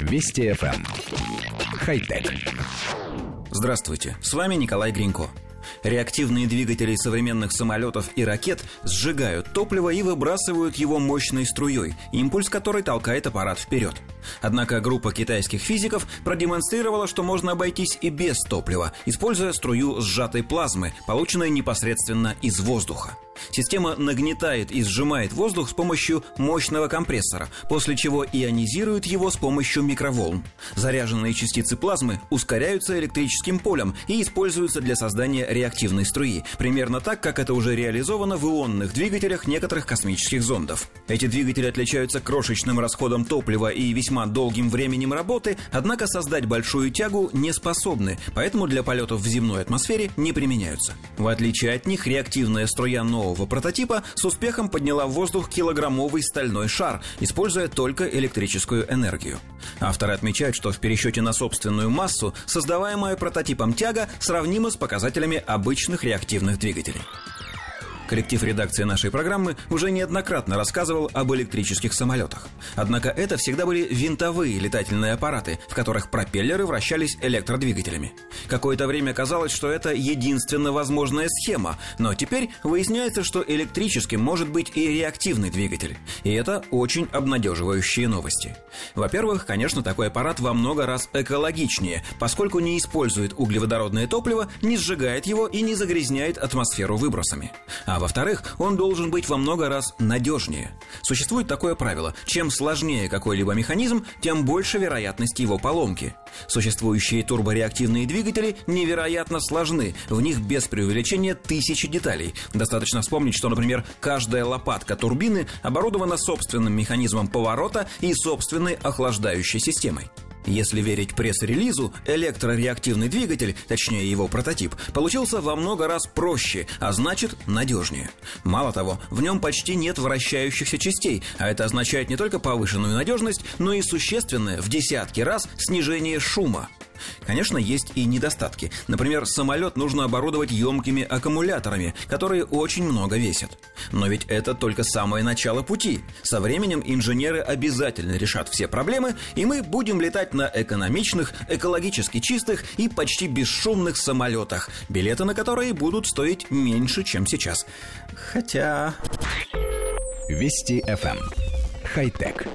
Вести FM. Эм. Хай-тек. Здравствуйте, с вами Николай Гринько. Реактивные двигатели современных самолетов и ракет сжигают топливо и выбрасывают его мощной струей, импульс которой толкает аппарат вперед. Однако группа китайских физиков продемонстрировала, что можно обойтись и без топлива, используя струю сжатой плазмы, полученной непосредственно из воздуха. Система нагнетает и сжимает воздух с помощью мощного компрессора, после чего ионизирует его с помощью микроволн. Заряженные частицы плазмы ускоряются электрическим полем и используются для создания реактивной струи, примерно так, как это уже реализовано в ионных двигателях некоторых космических зондов. Эти двигатели отличаются крошечным расходом топлива и весьма долгим временем работы, однако создать большую тягу не способны, поэтому для полетов в земной атмосфере не применяются. В отличие от них, реактивная струя нового нового прототипа с успехом подняла в воздух килограммовый стальной шар, используя только электрическую энергию. Авторы отмечают, что в пересчете на собственную массу создаваемая прототипом тяга сравнима с показателями обычных реактивных двигателей. Коллектив редакции нашей программы уже неоднократно рассказывал об электрических самолетах. Однако это всегда были винтовые летательные аппараты, в которых пропеллеры вращались электродвигателями. Какое-то время казалось, что это единственно возможная схема, но теперь выясняется, что электрическим может быть и реактивный двигатель. И это очень обнадеживающие новости. Во-первых, конечно, такой аппарат во много раз экологичнее, поскольку не использует углеводородное топливо, не сжигает его и не загрязняет атмосферу выбросами. А во-вторых, он должен быть во много раз надежнее. Существует такое правило. Чем сложнее какой-либо механизм, тем больше вероятность его поломки. Существующие турбореактивные двигатели невероятно сложны. В них без преувеличения тысячи деталей. Достаточно вспомнить, что, например, каждая лопатка турбины оборудована собственным механизмом поворота и собственной охлаждающей системой. Если верить пресс-релизу, электрореактивный двигатель, точнее его прототип, получился во много раз проще, а значит надежнее. Мало того, в нем почти нет вращающихся частей, а это означает не только повышенную надежность, но и существенное в десятки раз снижение шума. Конечно, есть и недостатки. Например, самолет нужно оборудовать емкими аккумуляторами, которые очень много весят. Но ведь это только самое начало пути. Со временем инженеры обязательно решат все проблемы, и мы будем летать на экономичных, экологически чистых и почти бесшумных самолетах, билеты на которые будут стоить меньше, чем сейчас. Хотя... Вести FM. Эм. Хай-тек.